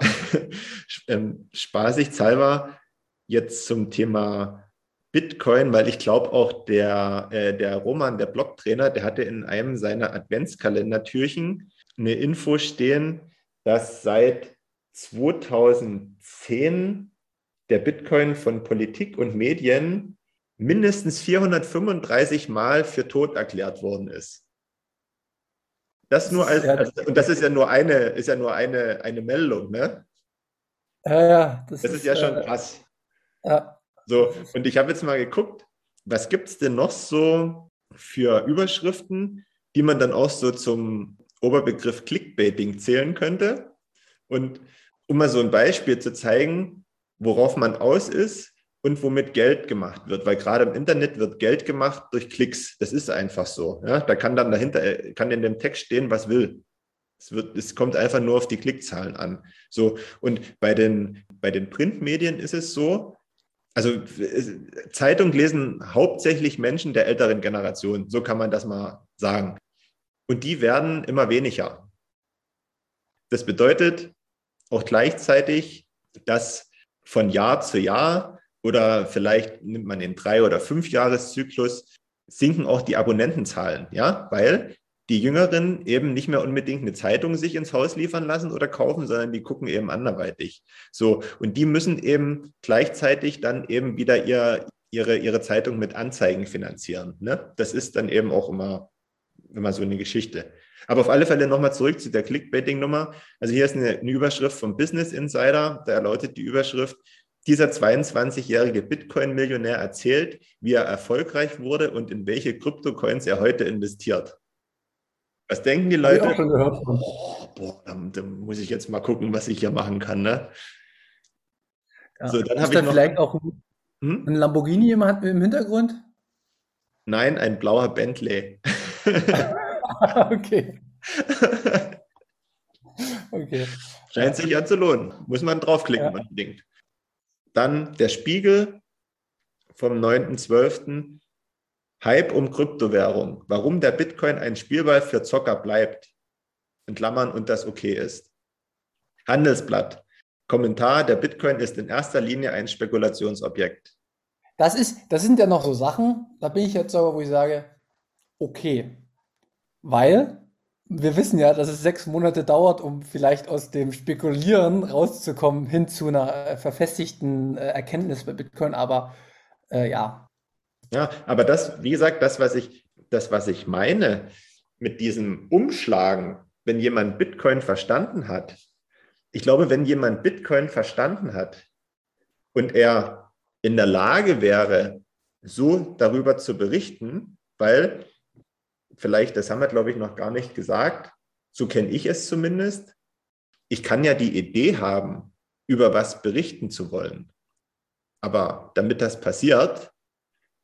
ähm, spaßig zahlbar jetzt zum Thema Bitcoin, weil ich glaube auch der, äh, der Roman, der Blogtrainer, der hatte in einem seiner Adventskalendertürchen eine Info stehen, dass seit 2010 der Bitcoin von Politik und Medien mindestens 435 Mal für tot erklärt worden ist. Das nur als, also, und das ist ja nur eine, ist ja nur eine, eine Meldung, ne? Ja, ja. Das, das ist, ist, ja schon äh, krass. Ja. So, und ich habe jetzt mal geguckt, was gibt es denn noch so für Überschriften, die man dann auch so zum Oberbegriff Clickbaiting zählen könnte? Und um mal so ein Beispiel zu zeigen, worauf man aus ist und womit Geld gemacht wird, weil gerade im Internet wird Geld gemacht durch Klicks. Das ist einfach so. Ja? Da kann dann dahinter, äh, kann in dem Text stehen, was will. Es, wird, es kommt einfach nur auf die Klickzahlen an. So, und bei den, bei den Printmedien ist es so, also Zeitung lesen hauptsächlich Menschen der älteren Generation, so kann man das mal sagen. Und die werden immer weniger. Das bedeutet auch gleichzeitig, dass von Jahr zu Jahr oder vielleicht nimmt man den drei- oder fünf Jahreszyklus sinken auch die Abonnentenzahlen, ja, weil die Jüngeren eben nicht mehr unbedingt eine Zeitung sich ins Haus liefern lassen oder kaufen, sondern die gucken eben anderweitig. So, und die müssen eben gleichzeitig dann eben wieder ihr, ihre, ihre Zeitung mit Anzeigen finanzieren. Ne? Das ist dann eben auch immer, immer so eine Geschichte. Aber auf alle Fälle nochmal zurück zu der Clickbaiting-Nummer. Also hier ist eine, eine Überschrift vom Business Insider. Da lautet die Überschrift, dieser 22-jährige Bitcoin-Millionär erzählt, wie er erfolgreich wurde und in welche Kryptocoins er heute investiert. Was denken die Leute? Hab ich auch schon gehört. Oh, boah, da, da, muss ich jetzt mal gucken, was ich hier machen kann. Ne? Ja. So, dann habe ich noch, vielleicht auch ein, hm? ein Lamborghini im, im Hintergrund? Nein, ein blauer Bentley. okay. okay. Scheint sich ja zu lohnen. Muss man draufklicken ja. unbedingt. Dann der Spiegel vom 9.12. Hype um Kryptowährung. Warum der Bitcoin ein Spielball für Zocker bleibt. In Klammern und das okay ist. Handelsblatt. Kommentar, der Bitcoin ist in erster Linie ein Spekulationsobjekt. Das, ist, das sind ja noch so Sachen, da bin ich jetzt aber, wo ich sage, okay. Weil wir wissen ja, dass es sechs Monate dauert, um vielleicht aus dem Spekulieren rauszukommen hin zu einer äh, verfestigten äh, Erkenntnis bei Bitcoin. Aber äh, ja. Ja, aber das, wie gesagt, das, was ich, das, was ich meine mit diesem Umschlagen, wenn jemand Bitcoin verstanden hat, ich glaube, wenn jemand Bitcoin verstanden hat und er in der Lage wäre, so darüber zu berichten, weil vielleicht, das haben wir, glaube ich, noch gar nicht gesagt, so kenne ich es zumindest, ich kann ja die Idee haben, über was berichten zu wollen. Aber damit das passiert,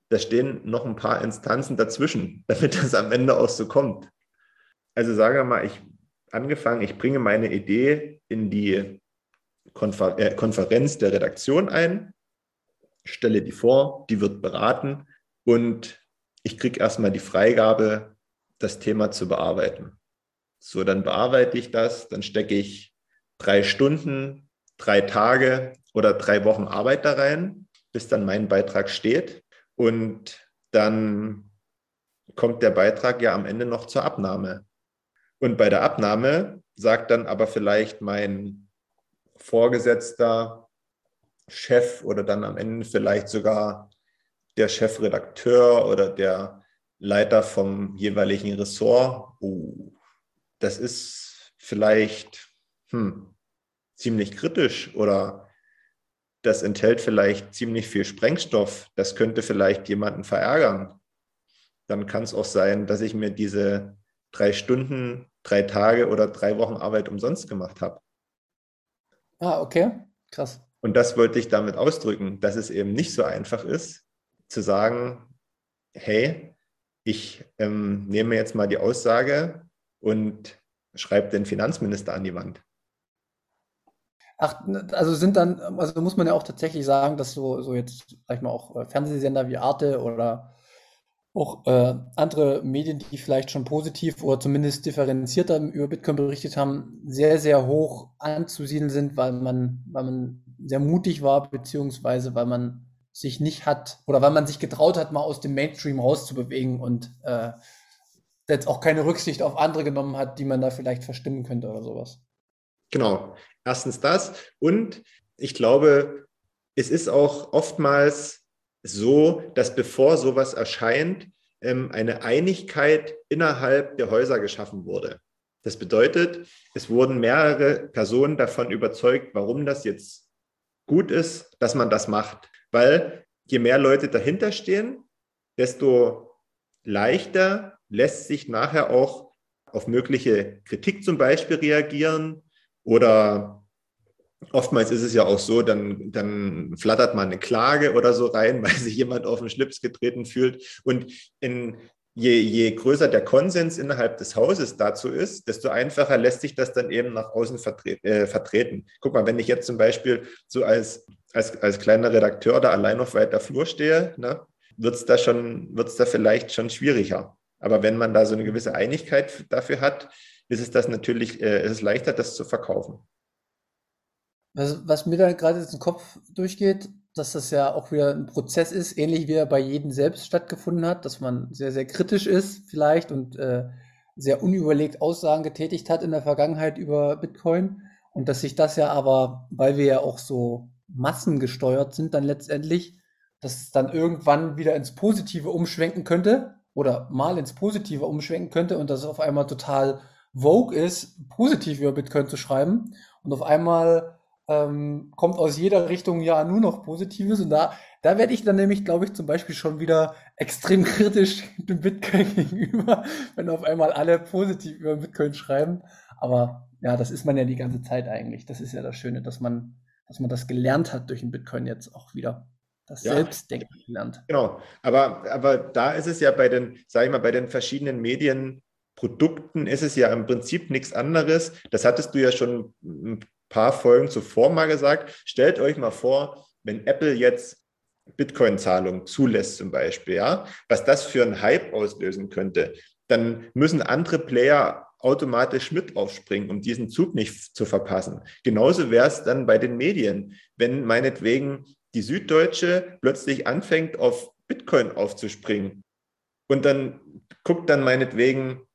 da stehen noch ein paar Instanzen dazwischen, damit das am Ende auch so kommt. Also sage mal, ich angefangen, ich bringe meine Idee in die Konfer äh, Konferenz der Redaktion ein, stelle die vor, die wird beraten und ich kriege erstmal die Freigabe, das Thema zu bearbeiten. So, dann bearbeite ich das, dann stecke ich drei Stunden, drei Tage oder drei Wochen Arbeit da rein, bis dann mein Beitrag steht. Und dann kommt der Beitrag ja am Ende noch zur Abnahme. Und bei der Abnahme sagt dann aber vielleicht mein Vorgesetzter, Chef oder dann am Ende vielleicht sogar der Chefredakteur oder der Leiter vom jeweiligen Ressort, oh, das ist vielleicht hm, ziemlich kritisch oder das enthält vielleicht ziemlich viel Sprengstoff, das könnte vielleicht jemanden verärgern. Dann kann es auch sein, dass ich mir diese drei Stunden, drei Tage oder drei Wochen Arbeit umsonst gemacht habe. Ah, okay, krass. Und das wollte ich damit ausdrücken, dass es eben nicht so einfach ist, zu sagen, hey, ich ähm, nehme jetzt mal die Aussage und schreibe den Finanzminister an die Wand. Ach, also sind dann, also muss man ja auch tatsächlich sagen, dass so, so jetzt, sag ich mal, auch äh, Fernsehsender wie Arte oder auch äh, andere Medien, die vielleicht schon positiv oder zumindest differenzierter über Bitcoin berichtet haben, sehr, sehr hoch anzusiedeln sind, weil man, weil man sehr mutig war, beziehungsweise weil man sich nicht hat oder weil man sich getraut hat, mal aus dem Mainstream rauszubewegen und äh, jetzt auch keine Rücksicht auf andere genommen hat, die man da vielleicht verstimmen könnte oder sowas. Genau. Erstens das. Und ich glaube, es ist auch oftmals so, dass bevor sowas erscheint, ähm, eine Einigkeit innerhalb der Häuser geschaffen wurde. Das bedeutet, es wurden mehrere Personen davon überzeugt, warum das jetzt gut ist, dass man das macht. Weil je mehr Leute dahinter stehen, desto leichter lässt sich nachher auch auf mögliche Kritik zum Beispiel reagieren oder Oftmals ist es ja auch so, dann, dann flattert man eine Klage oder so rein, weil sich jemand auf den Schlips getreten fühlt. Und in, je, je größer der Konsens innerhalb des Hauses dazu ist, desto einfacher lässt sich das dann eben nach außen vertre äh, vertreten. Guck mal, wenn ich jetzt zum Beispiel so als, als, als kleiner Redakteur da allein auf weiter Flur stehe, ne, wird es da, da vielleicht schon schwieriger. Aber wenn man da so eine gewisse Einigkeit dafür hat, ist es das natürlich, äh, ist es leichter, das zu verkaufen. Was, was mir da gerade jetzt im Kopf durchgeht, dass das ja auch wieder ein Prozess ist, ähnlich wie er bei jedem selbst stattgefunden hat, dass man sehr, sehr kritisch ist vielleicht und äh, sehr unüberlegt Aussagen getätigt hat in der Vergangenheit über Bitcoin. Und dass sich das ja aber, weil wir ja auch so massengesteuert sind, dann letztendlich, dass es dann irgendwann wieder ins Positive umschwenken könnte oder mal ins Positive umschwenken könnte und dass es auf einmal total vogue ist, positiv über Bitcoin zu schreiben und auf einmal ähm, kommt aus jeder Richtung ja nur noch Positives und da, Da werde ich dann nämlich, glaube ich, zum Beispiel schon wieder extrem kritisch dem Bitcoin gegenüber, wenn auf einmal alle positiv über Bitcoin schreiben. Aber ja, das ist man ja die ganze Zeit eigentlich. Das ist ja das Schöne, dass man, dass man das gelernt hat durch den Bitcoin jetzt auch wieder. Das ja, Selbstdenken gelernt. Genau. Aber, aber da ist es ja bei den, sag ich mal, bei den verschiedenen Medienprodukten ist es ja im Prinzip nichts anderes. Das hattest du ja schon paar Folgen zuvor mal gesagt. Stellt euch mal vor, wenn Apple jetzt Bitcoin-Zahlung zulässt zum Beispiel, ja, was das für einen Hype auslösen könnte, dann müssen andere Player automatisch mit aufspringen, um diesen Zug nicht zu verpassen. Genauso wäre es dann bei den Medien, wenn meinetwegen die Süddeutsche plötzlich anfängt, auf Bitcoin aufzuspringen und dann guckt dann meinetwegen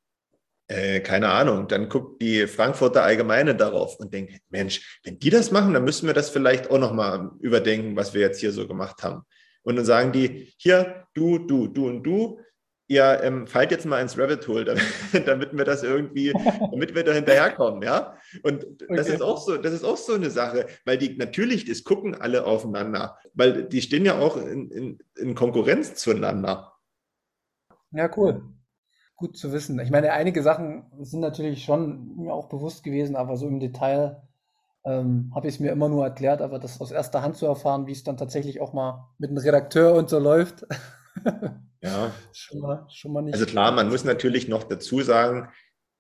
äh, keine Ahnung, dann guckt die Frankfurter Allgemeine darauf und denkt, Mensch, wenn die das machen, dann müssen wir das vielleicht auch nochmal überdenken, was wir jetzt hier so gemacht haben. Und dann sagen die, hier, du, du, du und du, ihr ähm, fallt jetzt mal ins Rabbit Hole, damit, damit wir das irgendwie, damit wir da hinterherkommen, ja. Und das okay. ist auch so, das ist auch so eine Sache, weil die natürlich, es gucken alle aufeinander, weil die stehen ja auch in, in, in Konkurrenz zueinander. Ja, cool gut zu wissen. Ich meine, einige Sachen sind natürlich schon mir auch bewusst gewesen, aber so im Detail ähm, habe ich es mir immer nur erklärt, aber das aus erster Hand zu erfahren, wie es dann tatsächlich auch mal mit einem Redakteur und so läuft. ja. schon mal, schon mal nicht. Also klar, man muss natürlich noch dazu sagen,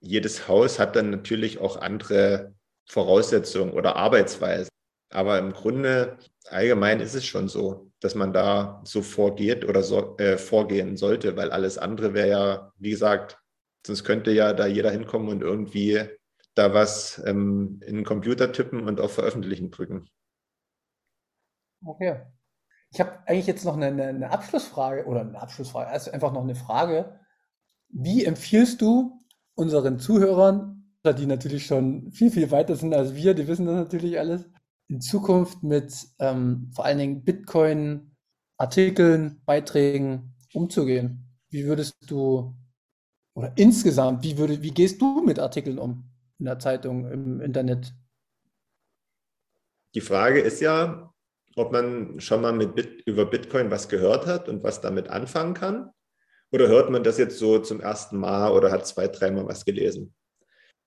jedes Haus hat dann natürlich auch andere Voraussetzungen oder Arbeitsweisen. Aber im Grunde allgemein ist es schon so, dass man da so vorgeht oder so, äh, vorgehen sollte, weil alles andere wäre ja, wie gesagt, sonst könnte ja da jeder hinkommen und irgendwie da was ähm, in den Computer tippen und auf Veröffentlichen drücken. Okay. Ich habe eigentlich jetzt noch eine, eine, Abschlussfrage oder eine Abschlussfrage, also einfach noch eine Frage. Wie empfiehlst du unseren Zuhörern, die natürlich schon viel, viel weiter sind als wir, die wissen das natürlich alles, in Zukunft mit ähm, vor allen Dingen Bitcoin-Artikeln, Beiträgen umzugehen? Wie würdest du oder insgesamt, wie, würde, wie gehst du mit Artikeln um in der Zeitung, im Internet? Die Frage ist ja, ob man schon mal mit Bit, über Bitcoin was gehört hat und was damit anfangen kann. Oder hört man das jetzt so zum ersten Mal oder hat zwei, dreimal was gelesen?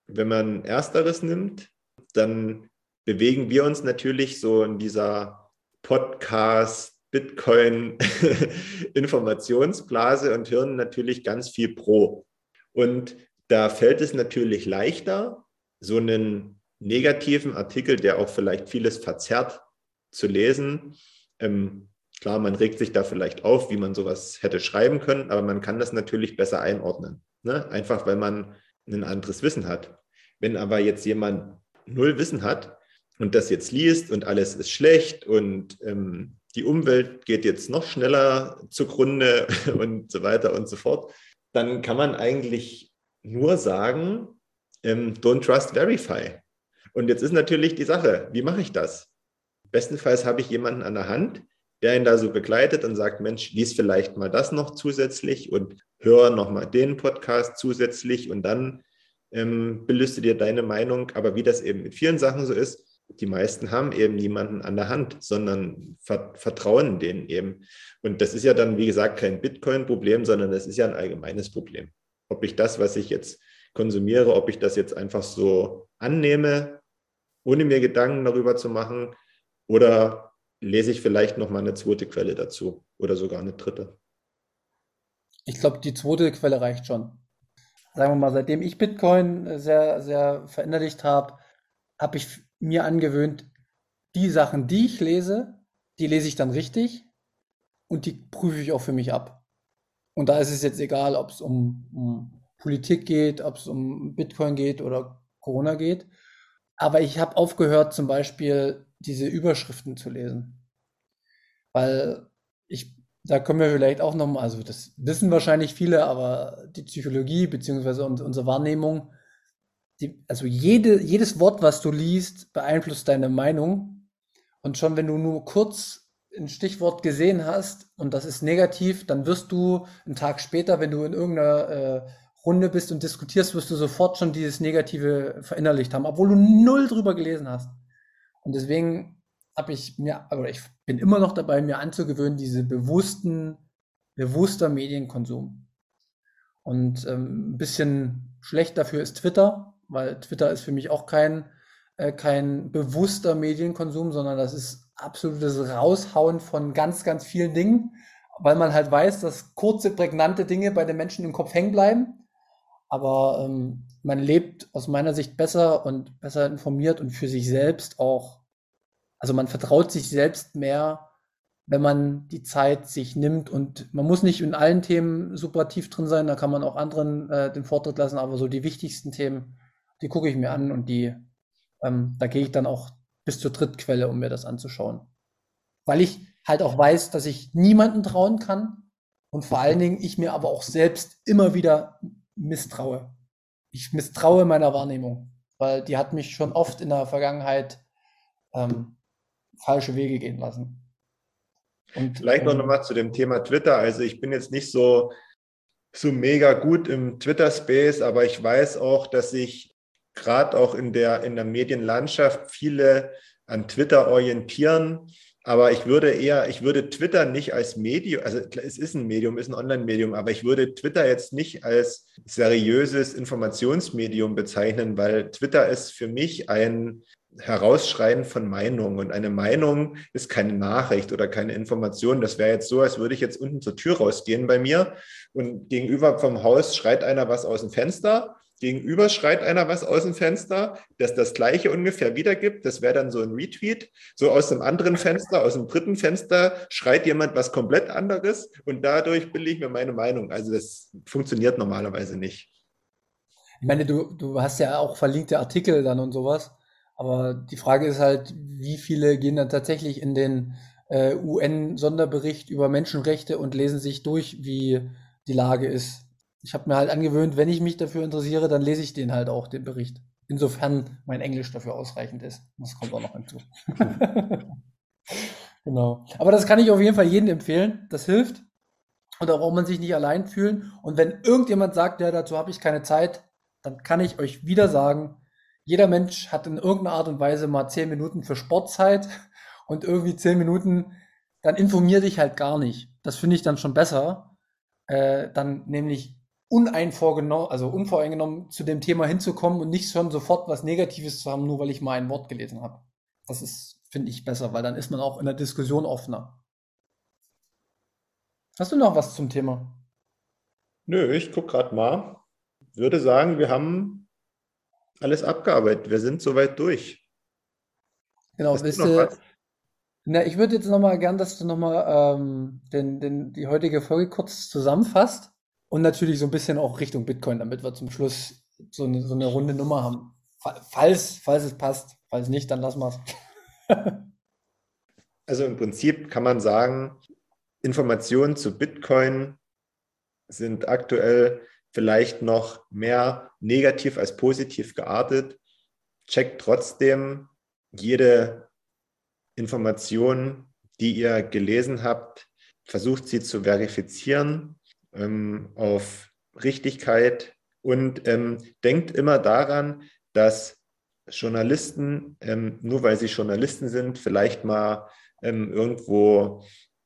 Wenn man ersteres nimmt, dann bewegen wir uns natürlich so in dieser Podcast, Bitcoin Informationsblase und hören natürlich ganz viel pro. Und da fällt es natürlich leichter, so einen negativen Artikel, der auch vielleicht vieles verzerrt, zu lesen. Ähm, klar, man regt sich da vielleicht auf, wie man sowas hätte schreiben können, aber man kann das natürlich besser einordnen. Ne? Einfach weil man ein anderes Wissen hat. Wenn aber jetzt jemand null Wissen hat, und das jetzt liest und alles ist schlecht und ähm, die Umwelt geht jetzt noch schneller zugrunde und so weiter und so fort, dann kann man eigentlich nur sagen, ähm, don't trust, verify. Und jetzt ist natürlich die Sache, wie mache ich das? Bestenfalls habe ich jemanden an der Hand, der ihn da so begleitet und sagt, Mensch, lies vielleicht mal das noch zusätzlich und hör noch mal den Podcast zusätzlich und dann ähm, du dir deine Meinung. Aber wie das eben mit vielen Sachen so ist, die meisten haben eben niemanden an der Hand, sondern vertrauen denen eben. Und das ist ja dann, wie gesagt, kein Bitcoin-Problem, sondern das ist ja ein allgemeines Problem. Ob ich das, was ich jetzt konsumiere, ob ich das jetzt einfach so annehme, ohne mir Gedanken darüber zu machen, oder lese ich vielleicht noch mal eine zweite Quelle dazu oder sogar eine dritte. Ich glaube, die zweite Quelle reicht schon. Sagen wir mal, seitdem ich Bitcoin sehr, sehr verinnerlicht habe, habe ich mir angewöhnt, die Sachen, die ich lese, die lese ich dann richtig und die prüfe ich auch für mich ab. Und da ist es jetzt egal, ob es um, um Politik geht, ob es um Bitcoin geht oder Corona geht. Aber ich habe aufgehört, zum Beispiel diese Überschriften zu lesen. Weil ich, da können wir vielleicht auch nochmal, also das wissen wahrscheinlich viele, aber die Psychologie beziehungsweise unsere Wahrnehmung die, also jede, jedes Wort, was du liest, beeinflusst deine Meinung. Und schon wenn du nur kurz ein Stichwort gesehen hast und das ist negativ, dann wirst du einen Tag später, wenn du in irgendeiner äh, Runde bist und diskutierst, wirst du sofort schon dieses Negative verinnerlicht haben, obwohl du null drüber gelesen hast. Und deswegen habe ich mir, aber ich bin immer noch dabei, mir anzugewöhnen, diese bewussten, bewusster Medienkonsum. Und ähm, ein bisschen schlecht dafür ist Twitter, weil Twitter ist für mich auch kein, äh, kein bewusster Medienkonsum, sondern das ist absolutes Raushauen von ganz, ganz vielen Dingen, weil man halt weiß, dass kurze, prägnante Dinge bei den Menschen im Kopf hängen bleiben. Aber ähm, man lebt aus meiner Sicht besser und besser informiert und für sich selbst auch also man vertraut sich selbst mehr, wenn man die Zeit sich nimmt und man muss nicht in allen Themen super tief drin sein, da kann man auch anderen äh, den Vortritt lassen, aber so die wichtigsten Themen, die gucke ich mir an und die, ähm, da gehe ich dann auch bis zur Drittquelle, um mir das anzuschauen. Weil ich halt auch weiß, dass ich niemanden trauen kann und vor allen Dingen ich mir aber auch selbst immer wieder misstraue. Ich misstraue meiner Wahrnehmung, weil die hat mich schon oft in der Vergangenheit ähm, falsche Wege gehen lassen. Und, Vielleicht noch, ähm, mal zu dem Thema Twitter. Also ich bin jetzt nicht so, so mega gut im Twitter-Space, aber ich weiß auch, dass sich gerade auch in der, in der Medienlandschaft viele an Twitter orientieren. Aber ich würde eher, ich würde Twitter nicht als Medium, also es ist ein Medium, ist ein Online-Medium, aber ich würde Twitter jetzt nicht als seriöses Informationsmedium bezeichnen, weil Twitter ist für mich ein, Herausschreien von Meinungen. Und eine Meinung ist keine Nachricht oder keine Information. Das wäre jetzt so, als würde ich jetzt unten zur Tür rausgehen bei mir und gegenüber vom Haus schreit einer was aus dem Fenster. Gegenüber schreit einer was aus dem Fenster, das das gleiche ungefähr wiedergibt. Das wäre dann so ein Retweet. So aus dem anderen Fenster, aus dem dritten Fenster schreit jemand was komplett anderes und dadurch bilde ich mir meine Meinung. Also das funktioniert normalerweise nicht. Ich meine, du, du hast ja auch verlinkte Artikel dann und sowas. Aber die Frage ist halt, wie viele gehen dann tatsächlich in den äh, UN-Sonderbericht über Menschenrechte und lesen sich durch, wie die Lage ist. Ich habe mir halt angewöhnt, wenn ich mich dafür interessiere, dann lese ich den halt auch, den Bericht. Insofern mein Englisch dafür ausreichend ist. Das kommt auch noch hinzu. genau. Aber das kann ich auf jeden Fall jedem empfehlen. Das hilft. Und da braucht man sich nicht allein fühlen. Und wenn irgendjemand sagt, ja, dazu habe ich keine Zeit, dann kann ich euch wieder sagen, jeder Mensch hat in irgendeiner Art und Weise mal zehn Minuten für Sportzeit und irgendwie zehn Minuten, dann informier dich halt gar nicht. Das finde ich dann schon besser. Äh, dann nämlich uneinvorgenommen, also unvoreingenommen zu dem Thema hinzukommen und nicht schon sofort was Negatives zu haben, nur weil ich mal ein Wort gelesen habe. Das ist, finde ich, besser, weil dann ist man auch in der Diskussion offener. Hast du noch was zum Thema? Nö, ich gucke gerade mal. Würde sagen, wir haben alles abgearbeitet. Wir sind soweit durch. Genau, bist du, na, ich würde jetzt nochmal gern, dass du nochmal ähm, den, den, die heutige Folge kurz zusammenfasst und natürlich so ein bisschen auch Richtung Bitcoin, damit wir zum Schluss so eine, so eine runde Nummer haben. Falls, falls es passt, falls nicht, dann lassen wir es. also im Prinzip kann man sagen, Informationen zu Bitcoin sind aktuell vielleicht noch mehr negativ als positiv geartet. Checkt trotzdem jede Information, die ihr gelesen habt, versucht sie zu verifizieren ähm, auf Richtigkeit und ähm, denkt immer daran, dass Journalisten, ähm, nur weil sie Journalisten sind, vielleicht mal ähm, irgendwo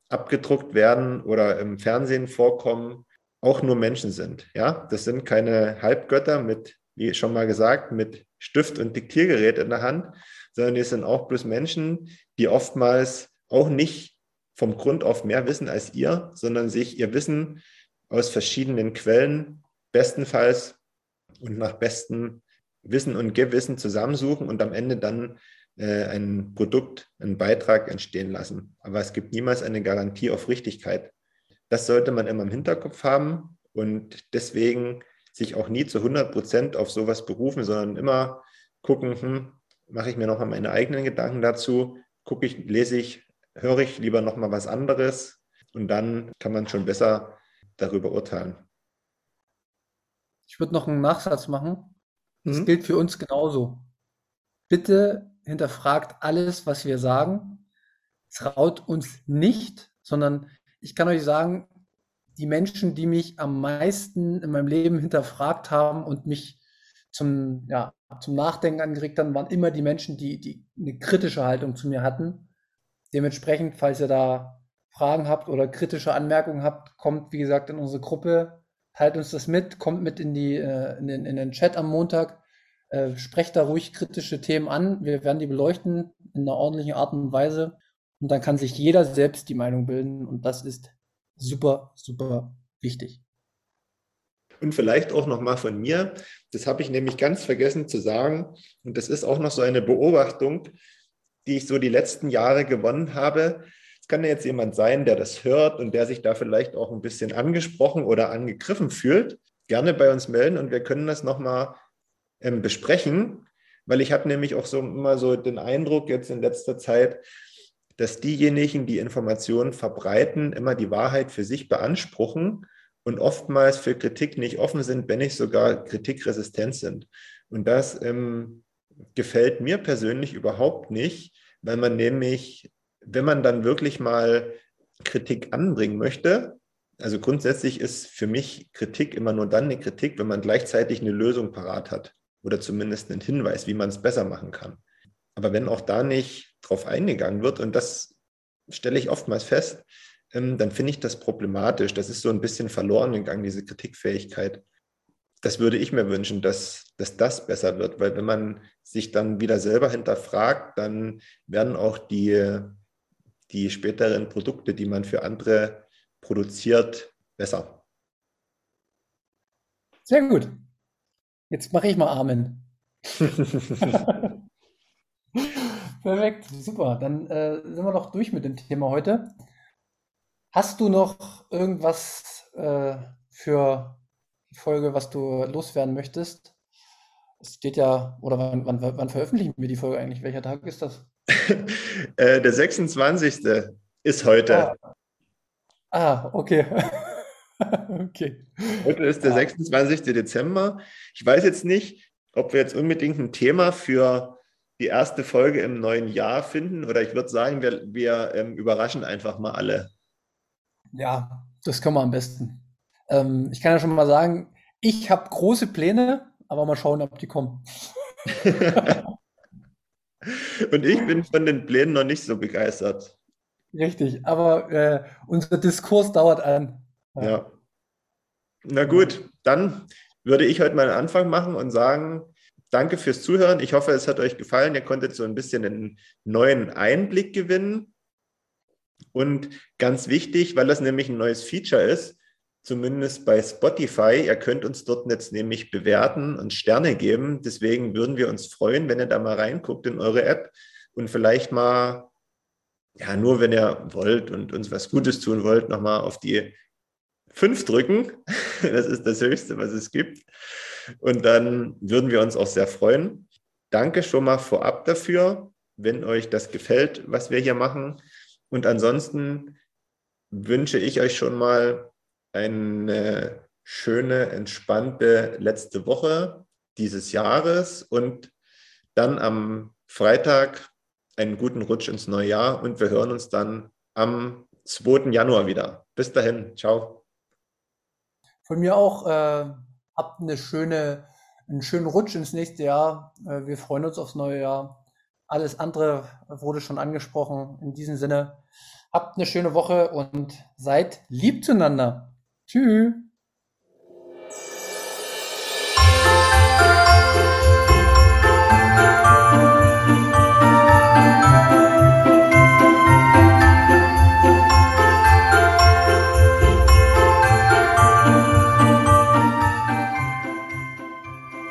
abgedruckt werden oder im Fernsehen vorkommen auch nur Menschen sind. Ja, das sind keine Halbgötter mit, wie schon mal gesagt, mit Stift und Diktiergerät in der Hand, sondern die sind auch bloß Menschen, die oftmals auch nicht vom Grund auf mehr wissen als ihr, sondern sich ihr Wissen aus verschiedenen Quellen bestenfalls und nach bestem Wissen und Gewissen zusammensuchen und am Ende dann äh, ein Produkt, einen Beitrag entstehen lassen. Aber es gibt niemals eine Garantie auf Richtigkeit. Das sollte man immer im Hinterkopf haben und deswegen sich auch nie zu 100 Prozent auf sowas berufen, sondern immer gucken, hm, mache ich mir nochmal meine eigenen Gedanken dazu, gucke ich, lese ich, höre ich lieber nochmal was anderes und dann kann man schon besser darüber urteilen. Ich würde noch einen Nachsatz machen. Das mhm. gilt für uns genauso. Bitte hinterfragt alles, was wir sagen. Traut uns nicht, sondern ich kann euch sagen, die Menschen, die mich am meisten in meinem Leben hinterfragt haben und mich zum, ja, zum Nachdenken angeregt haben, waren immer die Menschen, die, die eine kritische Haltung zu mir hatten. Dementsprechend, falls ihr da Fragen habt oder kritische Anmerkungen habt, kommt, wie gesagt, in unsere Gruppe, teilt uns das mit, kommt mit in, die, äh, in, den, in den Chat am Montag, äh, sprecht da ruhig kritische Themen an. Wir werden die beleuchten in einer ordentlichen Art und Weise. Und dann kann sich jeder selbst die Meinung bilden. Und das ist super, super wichtig. Und vielleicht auch noch mal von mir, das habe ich nämlich ganz vergessen zu sagen, und das ist auch noch so eine Beobachtung, die ich so die letzten Jahre gewonnen habe. Kann ja jetzt jemand sein, der das hört und der sich da vielleicht auch ein bisschen angesprochen oder angegriffen fühlt. Gerne bei uns melden und wir können das nochmal ähm, besprechen, weil ich habe nämlich auch so immer so den Eindruck jetzt in letzter Zeit, dass diejenigen, die Informationen verbreiten, immer die Wahrheit für sich beanspruchen und oftmals für Kritik nicht offen sind, wenn nicht sogar kritikresistent sind. Und das ähm, gefällt mir persönlich überhaupt nicht, weil man nämlich, wenn man dann wirklich mal Kritik anbringen möchte, also grundsätzlich ist für mich Kritik immer nur dann eine Kritik, wenn man gleichzeitig eine Lösung parat hat oder zumindest einen Hinweis, wie man es besser machen kann. Aber wenn auch da nicht drauf eingegangen wird, und das stelle ich oftmals fest, ähm, dann finde ich das problematisch. Das ist so ein bisschen verloren gegangen, diese Kritikfähigkeit. Das würde ich mir wünschen, dass, dass das besser wird, weil wenn man sich dann wieder selber hinterfragt, dann werden auch die, die späteren Produkte, die man für andere produziert, besser. Sehr gut. Jetzt mache ich mal Amen. Perfekt, super. Dann äh, sind wir doch durch mit dem Thema heute. Hast du noch irgendwas äh, für die Folge, was du loswerden möchtest? Es steht ja, oder wann, wann, wann veröffentlichen wir die Folge eigentlich? Welcher Tag ist das? Äh, der 26. ist heute. Ah, ah okay. okay. Heute ist der ah. 26. Dezember. Ich weiß jetzt nicht, ob wir jetzt unbedingt ein Thema für die erste Folge im neuen Jahr finden oder ich würde sagen, wir, wir ähm, überraschen einfach mal alle. Ja, das können wir am besten. Ähm, ich kann ja schon mal sagen, ich habe große Pläne, aber mal schauen, ob die kommen. Und ich bin von den Plänen noch nicht so begeistert. Richtig, aber äh, unser Diskurs dauert an. Ja. ja. Na gut, dann würde ich heute mal einen Anfang machen und sagen, danke fürs Zuhören. Ich hoffe, es hat euch gefallen. Ihr konntet so ein bisschen einen neuen Einblick gewinnen. Und ganz wichtig, weil das nämlich ein neues Feature ist, zumindest bei Spotify, ihr könnt uns dort jetzt nämlich bewerten und Sterne geben. Deswegen würden wir uns freuen, wenn ihr da mal reinguckt in eure App und vielleicht mal, ja, nur wenn ihr wollt und uns was Gutes tun wollt, nochmal auf die fünf drücken. Das ist das Höchste, was es gibt. Und dann würden wir uns auch sehr freuen. Danke schon mal vorab dafür, wenn euch das gefällt, was wir hier machen. Und ansonsten wünsche ich euch schon mal eine schöne, entspannte letzte Woche dieses Jahres und dann am Freitag einen guten Rutsch ins neue Jahr und wir hören uns dann am 2. Januar wieder. Bis dahin, ciao. Von mir auch, äh, habt eine schöne, einen schönen Rutsch ins nächste Jahr. Äh, wir freuen uns aufs neue Jahr. Alles andere wurde schon angesprochen. In diesem Sinne, habt eine schöne Woche und seid lieb zueinander. Tschüss.